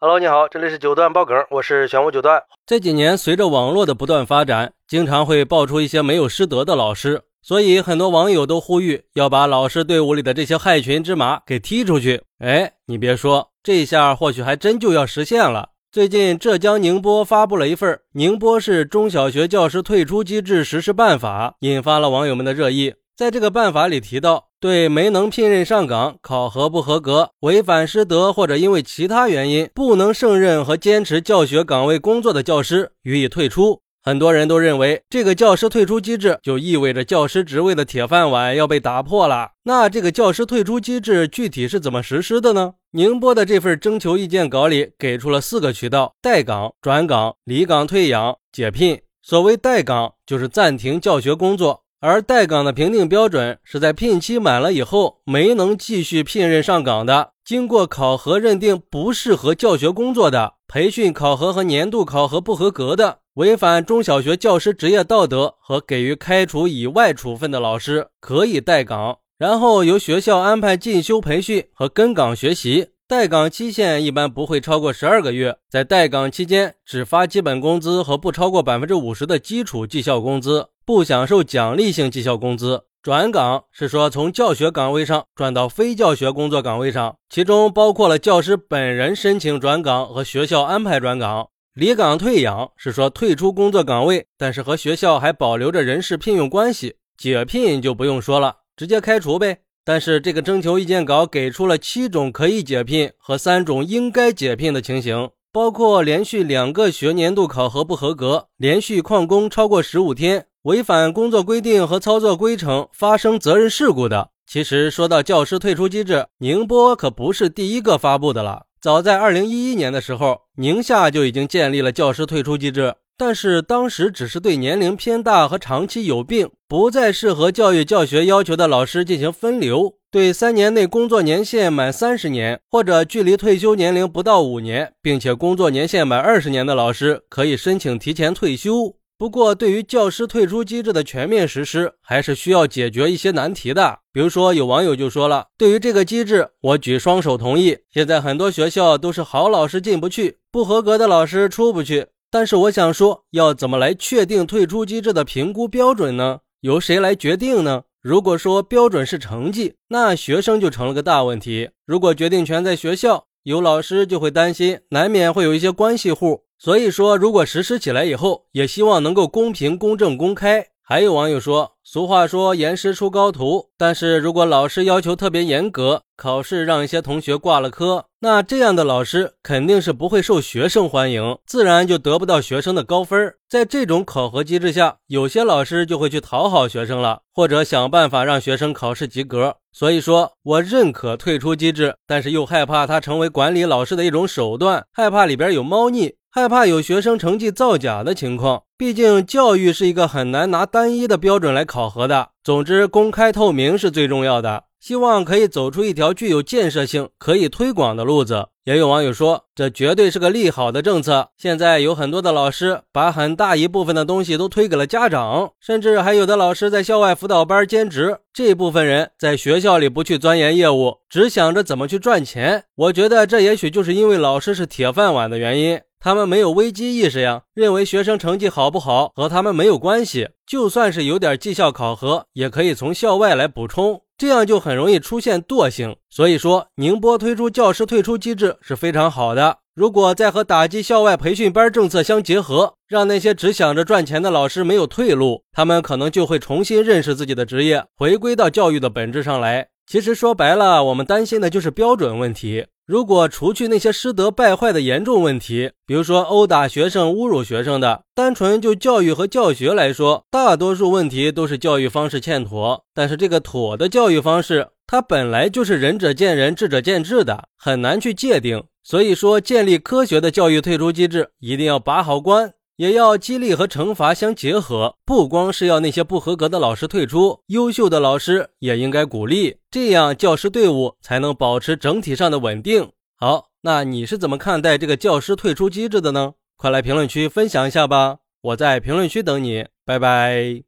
Hello，你好，这里是九段爆梗，我是玄武九段。这几年随着网络的不断发展，经常会爆出一些没有师德的老师，所以很多网友都呼吁要把老师队伍里的这些害群之马给踢出去。哎，你别说，这下或许还真就要实现了。最近，浙江宁波发布了一份《宁波市中小学教师退出机制实施办法》，引发了网友们的热议。在这个办法里提到，对没能聘任上岗、考核不合格、违反师德或者因为其他原因不能胜任和坚持教学岗位工作的教师予以退出。很多人都认为，这个教师退出机制就意味着教师职位的铁饭碗要被打破了。那这个教师退出机制具体是怎么实施的呢？宁波的这份征求意见稿里给出了四个渠道：待岗、转岗、离岗退养、解聘。所谓待岗，就是暂停教学工作。而待岗的评定标准是在聘期满了以后没能继续聘任上岗的，经过考核认定不适合教学工作的，培训考核和年度考核不合格的，违反中小学教师职业道德和给予开除以外处分的老师可以待岗，然后由学校安排进修培训和跟岗学习。待岗期限一般不会超过十二个月，在待岗期间只发基本工资和不超过百分之五十的基础绩效工资，不享受奖励性绩效工资。转岗是说从教学岗位上转到非教学工作岗位上，其中包括了教师本人申请转岗和学校安排转岗。离岗退养是说退出工作岗位，但是和学校还保留着人事聘用关系。解聘就不用说了，直接开除呗。但是这个征求意见稿给出了七种可以解聘和三种应该解聘的情形，包括连续两个学年度考核不合格、连续旷工超过十五天、违反工作规定和操作规程发生责任事故的。其实说到教师退出机制，宁波可不是第一个发布的了。早在二零一一年的时候，宁夏就已经建立了教师退出机制。但是当时只是对年龄偏大和长期有病、不再适合教育教学要求的老师进行分流，对三年内工作年限满三十年或者距离退休年龄不到五年，并且工作年限满二十年的老师可以申请提前退休。不过，对于教师退出机制的全面实施，还是需要解决一些难题的。比如说，有网友就说了：“对于这个机制，我举双手同意。现在很多学校都是好老师进不去，不合格的老师出不去。”但是我想说，要怎么来确定退出机制的评估标准呢？由谁来决定呢？如果说标准是成绩，那学生就成了个大问题。如果决定权在学校，有老师就会担心，难免会有一些关系户。所以说，如果实施起来以后，也希望能够公平、公正、公开。还有网友说，俗话说严师出高徒，但是如果老师要求特别严格，考试让一些同学挂了科，那这样的老师肯定是不会受学生欢迎，自然就得不到学生的高分。在这种考核机制下，有些老师就会去讨好学生了，或者想办法让学生考试及格。所以说我认可退出机制，但是又害怕它成为管理老师的一种手段，害怕里边有猫腻。害怕有学生成绩造假的情况，毕竟教育是一个很难拿单一的标准来考核的。总之，公开透明是最重要的。希望可以走出一条具有建设性、可以推广的路子。也有网友说，这绝对是个利好的政策。现在有很多的老师把很大一部分的东西都推给了家长，甚至还有的老师在校外辅导班兼职。这部分人在学校里不去钻研业务，只想着怎么去赚钱。我觉得这也许就是因为老师是铁饭碗的原因。他们没有危机意识呀，认为学生成绩好不好和他们没有关系，就算是有点绩效考核，也可以从校外来补充，这样就很容易出现惰性。所以说，宁波推出教师退出机制是非常好的。如果再和打击校外培训班政策相结合，让那些只想着赚钱的老师没有退路，他们可能就会重新认识自己的职业，回归到教育的本质上来。其实说白了，我们担心的就是标准问题。如果除去那些师德败坏的严重问题，比如说殴打学生、侮辱学生的，单纯就教育和教学来说，大多数问题都是教育方式欠妥。但是这个妥的教育方式，它本来就是仁者见仁、智者见智的，很难去界定。所以说，建立科学的教育退出机制，一定要把好关。也要激励和惩罚相结合，不光是要那些不合格的老师退出，优秀的老师也应该鼓励，这样教师队伍才能保持整体上的稳定。好，那你是怎么看待这个教师退出机制的呢？快来评论区分享一下吧，我在评论区等你，拜拜。